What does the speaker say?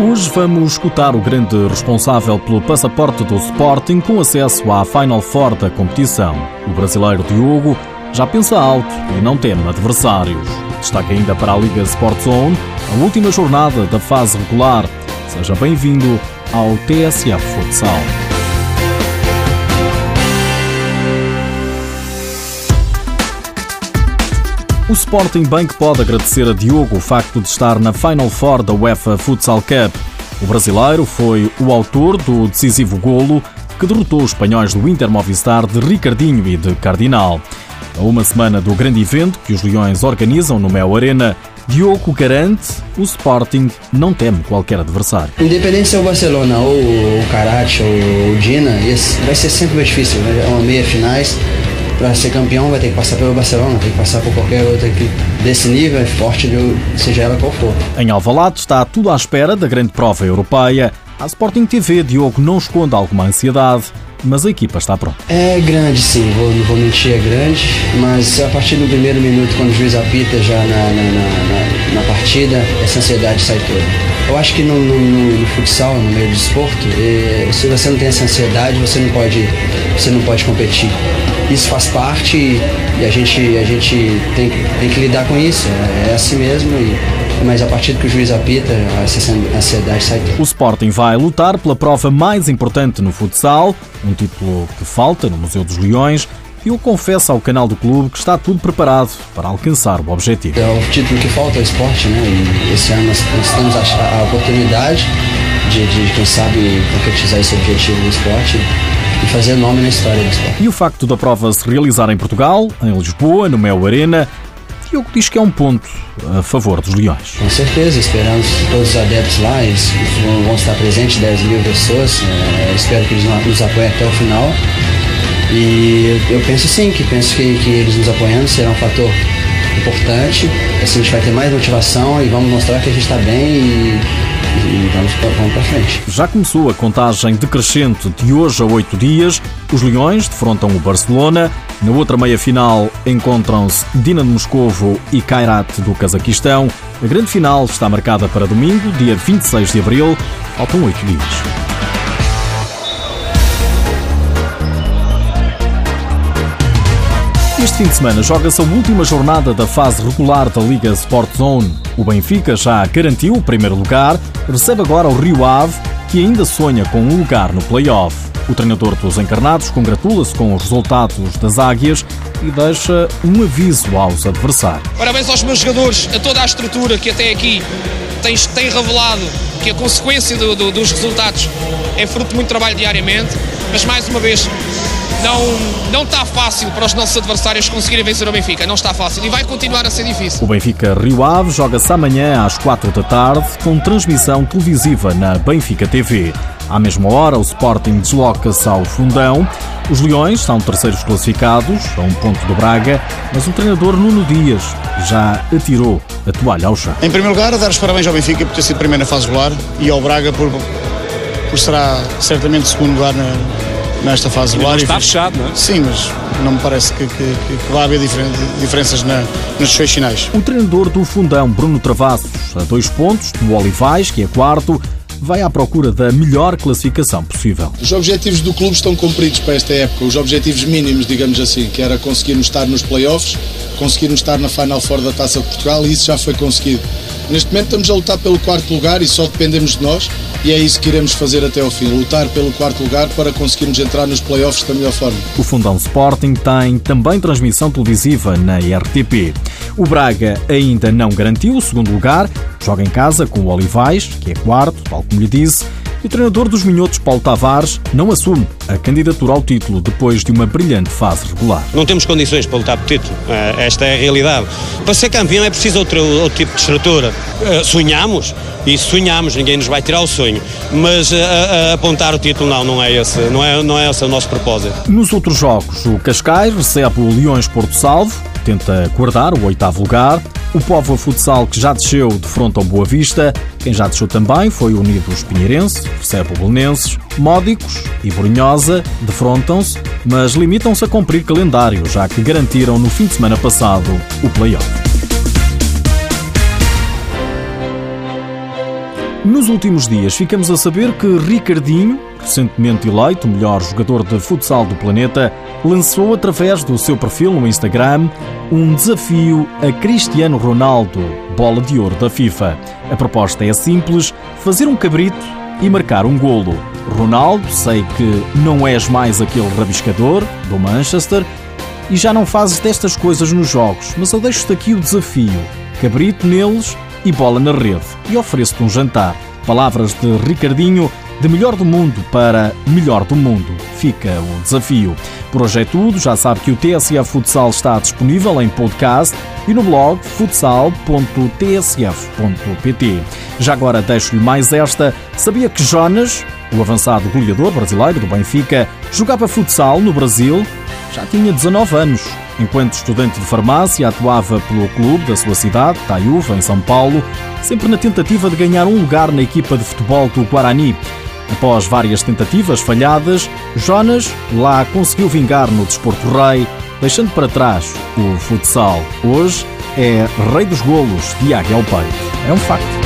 Hoje vamos escutar o grande responsável pelo passaporte do Sporting com acesso à Final Four da competição. O brasileiro Diogo já pensa alto e não teme adversários. Destaca ainda para a Liga Sport Zone a última jornada da fase regular. Seja bem-vindo ao TSF Futsal. O Sporting que pode agradecer a Diogo o facto de estar na Final Four da UEFA Futsal Cup. O brasileiro foi o autor do decisivo golo que derrotou os espanhóis do Inter Movistar de Ricardinho e de Cardinal. A uma semana do grande evento que os Leões organizam no Mel Arena, Diogo garante o Sporting não teme qualquer adversário. Independente se é o Barcelona ou o Karate ou o Dina, vai ser sempre mais difícil. Né? É uma meia finais para ser campeão vai ter que passar pelo Barcelona, tem que passar por qualquer outra equipe desse nível, é forte, seja ela qual for. Em Alvalade está tudo à espera da grande prova europeia. A Sporting TV, Diogo não esconde alguma ansiedade, mas a equipa está pronta. É grande, sim, vou, não vou mentir, é grande, mas a partir do primeiro minuto, quando o juiz apita já na, na, na, na partida, essa ansiedade sai toda. Eu acho que no, no, no, futsal, no meio do esporte, eh, se você não tem essa ansiedade, você não pode, você não pode competir isso faz parte e a gente, a gente tem, tem que lidar com isso. É, é assim mesmo. E, mas a partir do que o juiz apita, essa ansiedade sai. O Sporting vai lutar pela prova mais importante no futsal, um título que falta no Museu dos Leões. E o confessa ao canal do clube que está tudo preparado para alcançar o objetivo. É o título que falta ao esporte, né? E esse ano nós, nós temos a, a oportunidade de, de, quem sabe, concretizar esse objetivo no esporte e fazer nome na história do esporte. E o facto da prova se realizar em Portugal, em Lisboa, no Mel Arena, Diogo diz que é um ponto a favor dos Leões. Com certeza, esperamos todos os adeptos lá, eles vão estar presentes, 10 mil pessoas, é, espero que eles nos apoiem até o final. E eu, eu penso sim, que penso que, que eles nos apoiando será um fator importante, assim a gente vai ter mais motivação e vamos mostrar que a gente está bem e Já começou a contagem decrescente de hoje a oito dias. Os Leões defrontam o Barcelona. Na outra meia-final encontram-se Dinamo Moscovo e Kairat do Cazaquistão. A grande final está marcada para domingo, dia 26 de abril. Faltam oito dias. Este fim de semana joga-se a última jornada da fase regular da Liga Sport Zone. O Benfica já garantiu o primeiro lugar, recebe agora o Rio Ave, que ainda sonha com um lugar no play-off. O treinador dos encarnados congratula-se com os resultados das águias e deixa um aviso aos adversários. Parabéns aos meus jogadores, a toda a estrutura que até aqui tem, tem revelado que a consequência do, do, dos resultados é fruto de muito trabalho diariamente, mas mais uma vez não, não está fácil para os nossos adversários conseguirem vencer o Benfica. Não está fácil e vai continuar a ser difícil. O Benfica Rio Ave joga-se amanhã às 4 da tarde com transmissão televisiva na Benfica TV. À mesma hora, o Sporting desloca-se ao Fundão. Os Leões são terceiros classificados, a um ponto do Braga, mas o treinador Nuno Dias já atirou a toalha ao chão. Em primeiro lugar, dar os parabéns ao Benfica por ter sido primeiro na fase regular e ao Braga por, por será certamente segundo lugar na, nesta fase regular. Está fechado, não é? Sim, mas não me parece que, que, que vai haver diferenças na, nos seus finais. O treinador do Fundão, Bruno Travassos, a dois pontos do Olivais, que é quarto, vai à procura da melhor classificação possível. Os objetivos do clube estão cumpridos para esta época, os objetivos mínimos, digamos assim, que era conseguirmos estar nos playoffs, conseguirmos estar na Final Four da Taça de Portugal e isso já foi conseguido. Neste momento estamos a lutar pelo quarto lugar e só dependemos de nós e é isso que iremos fazer até ao fim, lutar pelo quarto lugar para conseguirmos entrar nos playoffs da melhor forma. O Fundão Sporting tem também transmissão televisiva na RTP. O Braga ainda não garantiu o segundo lugar, joga em casa com o Olivais, que é quarto, tal como lhe disse, o treinador dos Minhotos, Paulo Tavares, não assume a candidatura ao título depois de uma brilhante fase regular. Não temos condições para lutar por título, eh, esta é a realidade. Para ser campeão é preciso outro, outro tipo de estrutura. Eh, sonhamos, e sonhamos, ninguém nos vai tirar o sonho, mas a, eh, a, apontar o título não, não é, esse, não, é, não é esse o nosso propósito. Nos outros jogos, o Cascais recebe o Leões Porto Salvo, tenta guardar o oitavo lugar. O Povo Futsal, que já desceu de frente ao Boa Vista. Quem já desceu também foi Unidos Pinheirense, recebe o Belenenses. Módicos e Brunhosa defrontam-se, mas limitam-se a cumprir calendário, já que garantiram no fim de semana passado o play-off. Nos últimos dias ficamos a saber que Ricardinho, recentemente eleito o melhor jogador de futsal do planeta, lançou através do seu perfil no Instagram um desafio a Cristiano Ronaldo, bola de ouro da FIFA. A proposta é simples: fazer um cabrito e marcar um golo. Ronaldo, sei que não és mais aquele rabiscador do Manchester e já não fazes destas coisas nos jogos, mas eu deixo-te aqui o desafio: cabrito neles e bola na rede. E ofereço-te um jantar. Palavras de Ricardinho, de melhor do mundo para melhor do mundo. Fica o desafio. Por hoje é tudo. Já sabe que o TSF Futsal está disponível em podcast e no blog futsal.tsf.pt. Já agora deixo-lhe mais esta. Sabia que Jonas, o avançado goleador brasileiro do Benfica, jogava futsal no Brasil? Já tinha 19 anos. Enquanto estudante de farmácia, atuava pelo clube da sua cidade, Taiúva, em São Paulo, sempre na tentativa de ganhar um lugar na equipa de futebol do Guarani. Após várias tentativas falhadas, Jonas lá conseguiu vingar no desporto rei, deixando para trás o futsal. Hoje é rei dos golos de águia ao peito. É um facto.